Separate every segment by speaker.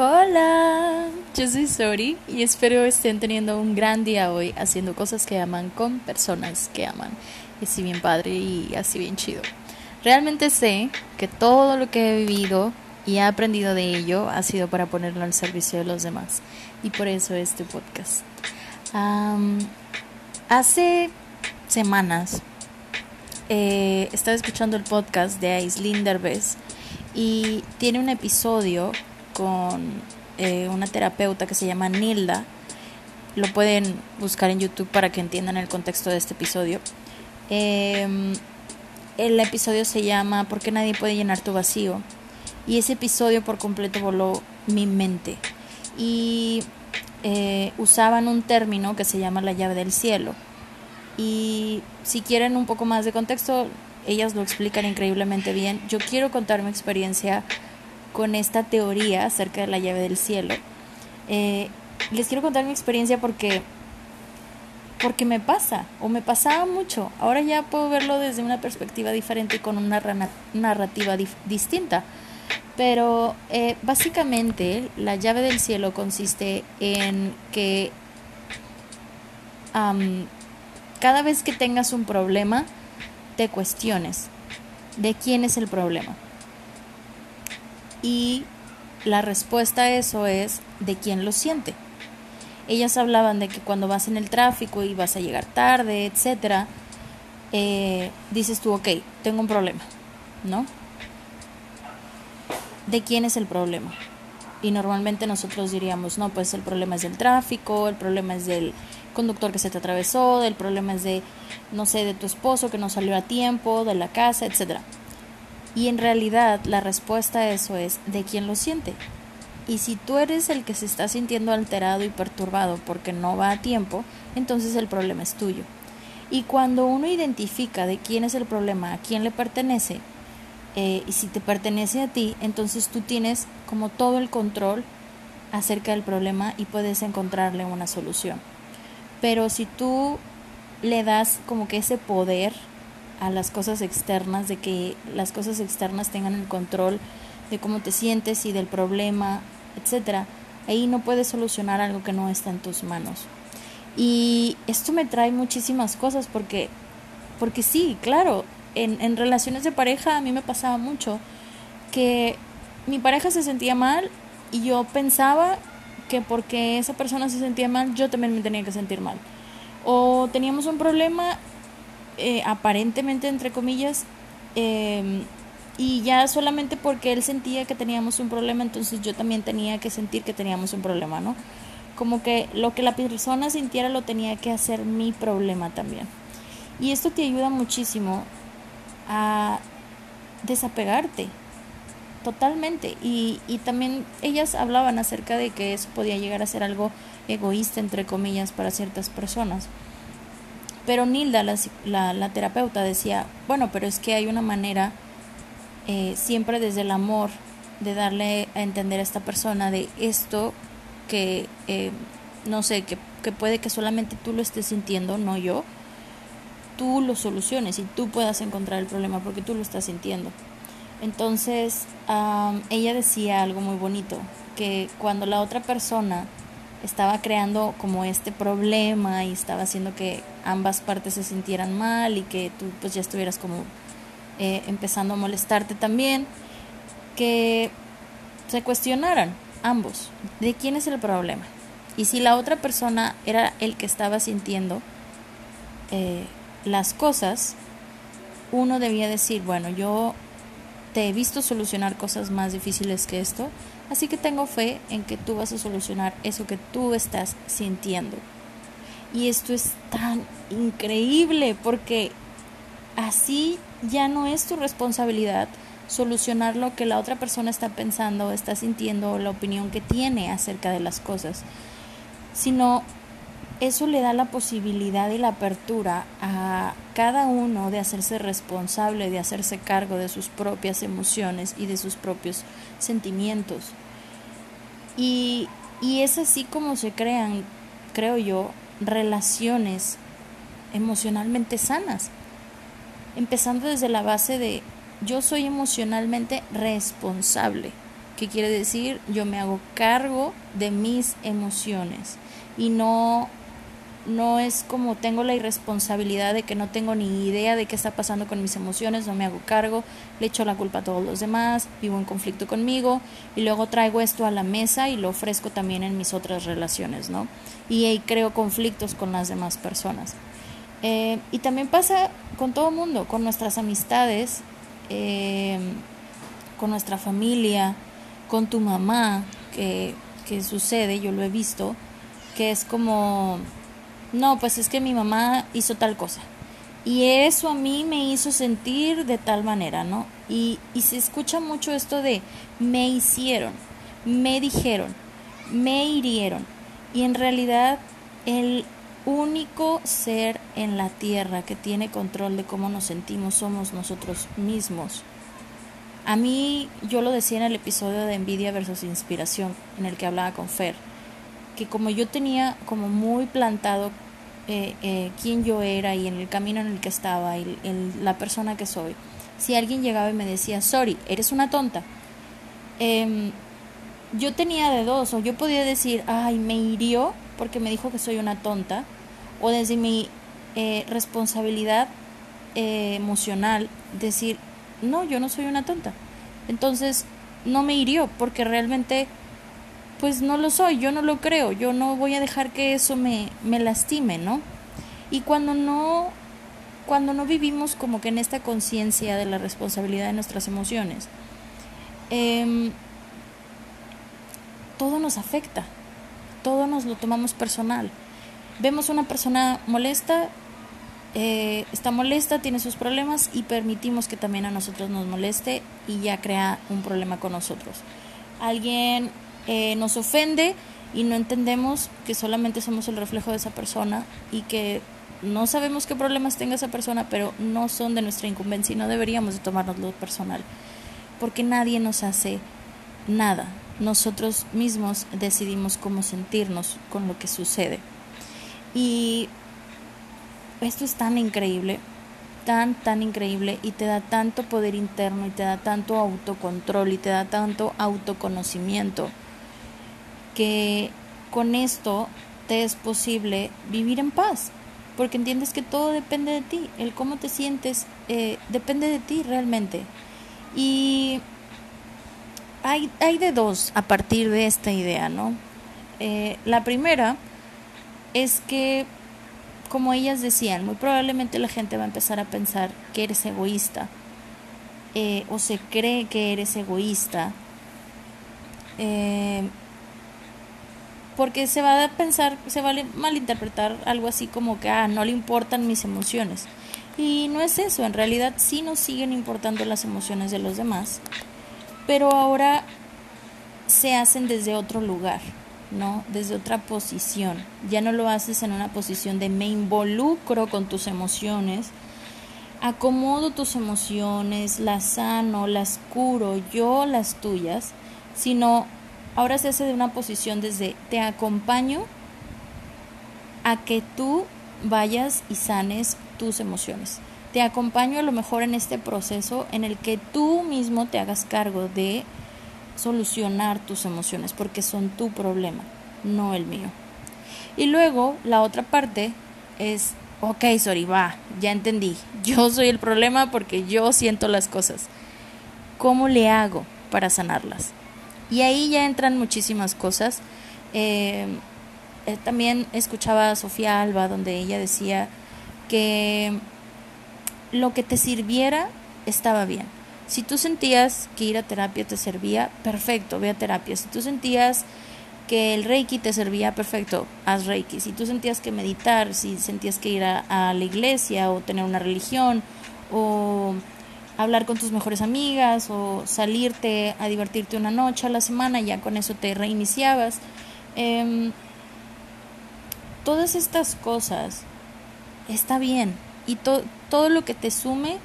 Speaker 1: Hola, yo soy Sori y espero estén teniendo un gran día hoy haciendo cosas que aman con personas que aman. Y así bien padre y así bien chido. Realmente sé que todo lo que he vivido y he aprendido de ello ha sido para ponerlo al servicio de los demás. Y por eso este podcast. hace semanas eh, estaba escuchando el podcast de Aislinn Derbez y tiene un episodio con eh, una terapeuta que se llama Nilda. Lo pueden buscar en YouTube para que entiendan el contexto de este episodio. Em, el episodio se llama ¿Por qué nadie puede llenar tu vacío? Y ese episodio por completo voló mi mente. Y eh, usaban un término que se llama la llave del cielo. Y si quieren un poco más de contexto, ellas lo explican increíblemente bien. Yo quiero contar mi experiencia con esta teoría acerca de la llave del cielo. Eh, les quiero contar mi experiencia porque porque me pasa o me pasaba mucho. Ahora ya puedo verlo desde una perspectiva diferente y con una narrativa distinta. Pero eh, básicamente la llave del cielo consiste en que cada vez que tengas un problema, te cuestiones de quién es el problema. Y la respuesta a eso es de quién lo siente. Ellas hablaban de que cuando vas en el tráfico y vas a llegar tarde, etcétera, eh, dices tú, ok, tengo un problema, ¿no? ¿De quién es el problema? Y normalmente nosotros diríamos, no, pues el problema es del tráfico, el problema es del conductor que se te atravesó, el problema es de, no sé, de tu esposo que no salió a tiempo, de la casa, etcétera. Y en realidad la respuesta a eso es de quién lo siente. Y si tú eres el que se está sintiendo alterado y perturbado porque no va a tiempo, entonces el problema es tuyo. Y cuando uno identifica de quién es el problema, a quién le pertenece, eh, y si te pertenece a ti, entonces tú tienes como todo el control acerca del problema y puedes encontrarle una solución. Pero si tú le das como que ese poder a las cosas externas, de que las cosas externas tengan el control de cómo te sientes y del problema, etcétera, ahí no puedes solucionar algo que no está en tus manos. Y esto me trae muchísimas cosas porque, porque sí, claro, en, en relaciones de pareja a mí me pasaba mucho que mi pareja se sentía mal y yo pensaba que porque esa persona se sentía mal, yo también me tenía que sentir mal. O teníamos un problema eh, aparentemente entre comillas, em, y ya solamente porque él sentía que teníamos un problema, entonces yo también tenía que sentir que teníamos un problema, ¿no? Como que lo que la persona sintiera lo tenía que hacer mi problema también. Y esto te ayuda muchísimo a desapegarte totalmente. Y, y también ellas hablaban acerca de que eso podía llegar a ser algo egoísta, entre comillas, para ciertas personas. Pero Nilda, la, la, terapeuta, decía, bueno, pero es que hay una manera, eh, siempre desde el amor, de darle a entender a esta persona de esto que, eh, no sé, que, que puede que solamente tú lo estés sintiendo, no yo, tú lo soluciones y tú puedas encontrar el problema porque tú lo estás sintiendo. Entonces, ella decía algo muy bonito, que cuando la otra persona estaba creando como este problema y estaba haciendo que ambas partes se sintieran mal y que tú pues ya estuvieras como eh, empezando a molestarte también, que se cuestionaran ambos de quién es el problema. Y si la otra persona era el que estaba sintiendo eh, las cosas, uno debía decir, bueno, yo te he visto solucionar cosas más difíciles que esto, Así que tengo fe en que tú vas a solucionar eso que tú estás sintiendo. Y esto es tan increíble porque así ya no es tu responsabilidad solucionar lo que la otra persona está pensando, está sintiendo o la opinión que tiene acerca de las cosas, sino eso le da la posibilidad y la apertura a cada uno de hacerse responsable, de hacerse cargo de sus propias emociones y de sus propios sentimientos. Y, y es así como se crean, creo yo, relaciones emocionalmente sanas. Empezando desde la base de yo soy emocionalmente responsable ¿Qué quiere decir? Yo me hago cargo de mis emociones y no no es como tengo la irresponsabilidad de que no tengo ni idea de qué está pasando con mis emociones, no me hago cargo, le echo la culpa a todos los demás, vivo en conflicto conmigo y luego traigo esto a la mesa y lo ofrezco también en mis otras relaciones, ¿no? Y ahí creo conflictos con las demás personas. Eh, y también pasa con todo mundo, con nuestras amistades, eh, con nuestra familia, con tu mamá, que, que sucede, yo lo he visto, que es como no, pues es que mi mamá hizo tal cosa. Y eso a mí me hizo sentir de tal manera, ¿no? Y, y se escucha mucho esto de me hicieron, me dijeron, me hirieron. Y en realidad el único ser en la tierra que tiene control de cómo nos sentimos somos nosotros mismos. A mí, yo lo decía en el episodio de Envidia versus Inspiración, en el que hablaba con Fer que como yo tenía como muy plantado eh, eh, quién yo era y en el camino en el que estaba y en la persona que soy, si alguien llegaba y me decía, sorry, eres una tonta, em, yo tenía de dos, o yo podía decir, ay, me hirió porque me dijo que soy una tonta, o desde mi eh, responsabilidad emocional decir, no, yo no soy una tonta. Entonces, no me hirió porque realmente pues no lo soy, yo no lo creo, yo no voy a dejar que eso me, me lastime, ¿no? Y cuando no, cuando no vivimos como que en esta conciencia de la responsabilidad de nuestras emociones, em, todo nos afecta, todo nos lo tomamos personal. Vemos una persona molesta, eh, está molesta, tiene sus problemas y permitimos que también a nosotros nos moleste y ya crea un problema con nosotros. Alguien eh, nos ofende y no entendemos que solamente somos el reflejo de esa persona y que no sabemos qué problemas tenga esa persona, pero no son de nuestra incumbencia y no deberíamos de tomárnoslo personal, porque nadie nos hace nada. Nosotros mismos decidimos cómo sentirnos con lo que sucede. Y esto es tan increíble, tan, tan increíble y te da tanto poder interno y te da tanto autocontrol y te da tanto autoconocimiento que con esto te es posible vivir en paz, porque entiendes que todo depende de ti, el cómo te sientes eh, depende de ti realmente. Y hay, hay de dos a partir de esta idea, ¿no? Eh, la primera es que, como ellas decían, muy probablemente la gente va a empezar a pensar que eres egoísta eh, o se cree que eres egoísta. Eh, porque se va a pensar, se va a malinterpretar algo así como que, ah, no le importan mis emociones. Y no es eso, en realidad sí nos siguen importando las emociones de los demás, pero ahora se hacen desde otro lugar, ¿no? Desde otra posición. Ya no lo haces en una posición de me involucro con tus emociones, acomodo tus emociones, las sano, las curo, yo las tuyas, sino Ahora se hace de una posición desde te acompaño a que tú vayas y sanes tus emociones. Te acompaño a lo mejor en este proceso en el que tú mismo te hagas cargo de solucionar tus emociones, porque son tu problema, no el mío. Y luego la otra parte es, ok, sorry, va, ya entendí, yo soy el problema porque yo siento las cosas. ¿Cómo le hago para sanarlas? Y ahí ya entran muchísimas cosas. Eh, eh, también escuchaba a Sofía Alba donde ella decía que lo que te sirviera estaba bien. Si tú sentías que ir a terapia te servía, perfecto, ve a terapia. Si tú sentías que el reiki te servía, perfecto, haz reiki. Si tú sentías que meditar, si sentías que ir a la iglesia o tener una religión o hablar con tus mejores amigas o salirte a divertirte una noche a la semana, ya con eso te reiniciabas. Em, todas estas cosas está bien y todo lo que te sume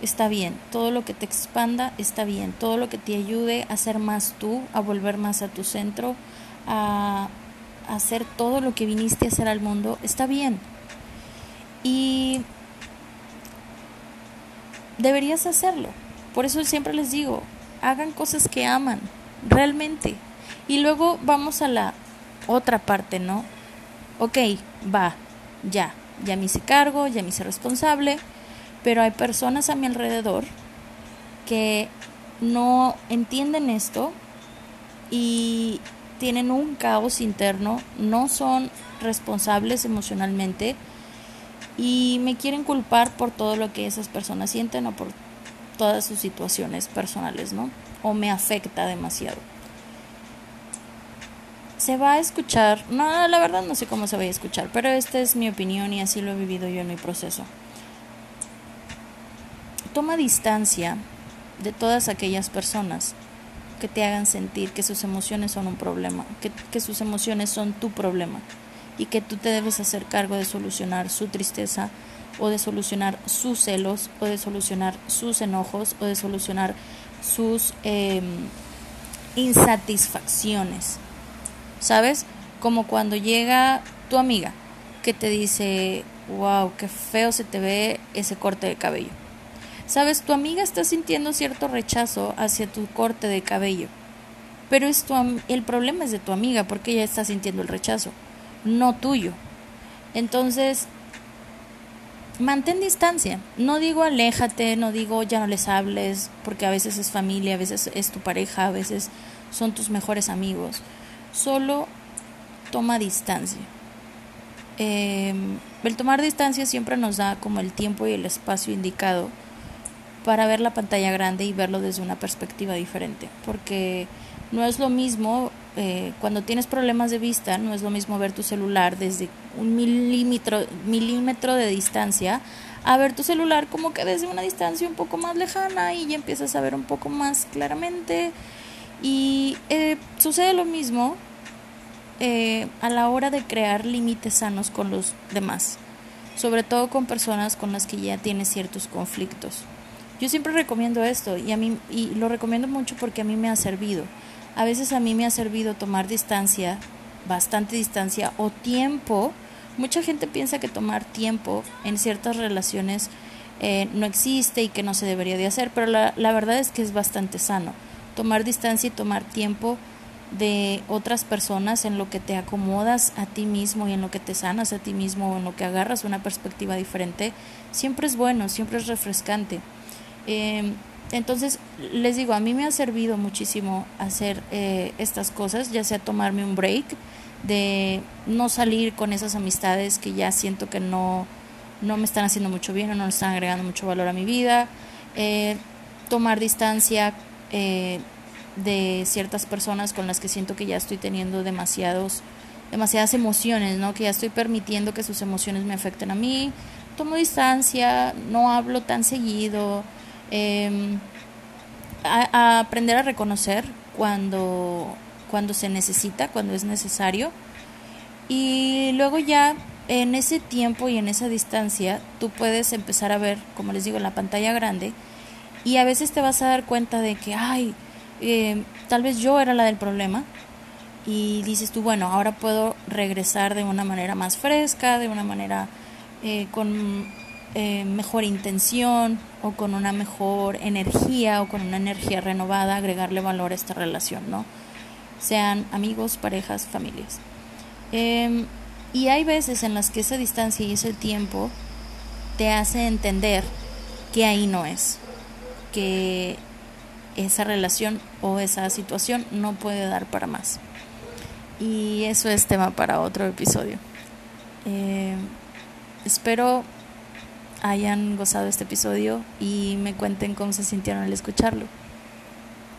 Speaker 1: está bien, todo lo que te expanda está bien, todo lo que te ayude a ser más tú, a volver más a tu centro, a hacer todo lo que viniste a hacer al mundo, está bien. Y deberías hacerlo. Por eso siempre les digo, hagan cosas que aman, realmente. Y luego vamos a la otra parte, ¿no? Ok, va, ya, ya me hice cargo, ya me hice responsable, pero hay personas a mi alrededor que no entienden esto y tienen un caos interno, no son responsables emocionalmente y me quieren culpar por todo lo que esas personas sienten o por todas sus situaciones personales, ¿no? O me afecta demasiado. Se va a escuchar, no, la verdad no sé cómo se va a escuchar, pero esta es mi opinión y así lo he vivido yo en mi proceso. Toma distancia de todas aquellas personas que te hagan sentir que sus emociones son un problema, que, que sus emociones son tu problema y que tú te debes hacer cargo de solucionar su tristeza o de solucionar sus celos o de solucionar sus enojos o de solucionar sus em, insatisfacciones. ¿Sabes? Como cuando llega tu amiga que te dice, wow, qué feo se te ve ese corte de cabello. Sabes, tu amiga está sintiendo cierto rechazo hacia tu corte de cabello, pero es tu, el problema es de tu amiga porque ella está sintiendo el rechazo no tuyo. Entonces, mantén distancia. No digo aléjate, no digo ya no les hables, porque a veces es familia, a veces es tu pareja, a veces son tus mejores amigos. Solo toma distancia. Em, el tomar distancia siempre nos da como el tiempo y el espacio indicado para ver la pantalla grande y verlo desde una perspectiva diferente, porque no es lo mismo eh, cuando tienes problemas de vista, no es lo mismo ver tu celular desde un milímetro, milímetro de distancia a ver tu celular como que desde una distancia un poco más lejana y ya empiezas a ver un poco más claramente. Y eh, sucede lo mismo eh, a la hora de crear límites sanos con los demás, sobre todo con personas con las que ya tienes ciertos conflictos. Yo siempre recomiendo esto y a mí y lo recomiendo mucho porque a mí me ha servido a veces a mí me ha servido tomar distancia, bastante distancia o tiempo. Mucha gente piensa que tomar tiempo en ciertas relaciones eh, no existe y que no se debería de hacer, pero la, la verdad es que es bastante sano. Tomar distancia y tomar tiempo de otras personas en lo que te acomodas a ti mismo y en lo que te sanas a ti mismo o en lo que agarras una perspectiva diferente, siempre es bueno, siempre es refrescante. Eh, entonces, les digo, a mí me ha servido muchísimo hacer eh, estas cosas, ya sea tomarme un break, de no salir con esas amistades que ya siento que no, no me están haciendo mucho bien o no están agregando mucho valor a mi vida, eh, tomar distancia eh, de ciertas personas con las que siento que ya estoy teniendo demasiados, demasiadas emociones, ¿no? que ya estoy permitiendo que sus emociones me afecten a mí, tomo distancia, no hablo tan seguido, Em, a, aprender a reconocer cuando, cuando se necesita, cuando es necesario. Y luego ya en ese tiempo y en esa distancia tú puedes empezar a ver, como les digo, en la pantalla grande y a veces te vas a dar cuenta de que, ay, em, tal vez yo era la del problema y dices tú, bueno, ahora puedo regresar de una manera más fresca, de una manera eh, con eh, mejor intención o con una mejor energía o con una energía renovada, agregarle valor a esta relación, ¿no? Sean amigos, parejas, familias. Em, y hay veces en las que esa distancia y ese tiempo te hace entender que ahí no es, que esa relación o esa situación no puede dar para más. Y eso es tema para otro episodio. Em, espero hayan gozado este episodio y me cuenten cómo se sintieron al escucharlo.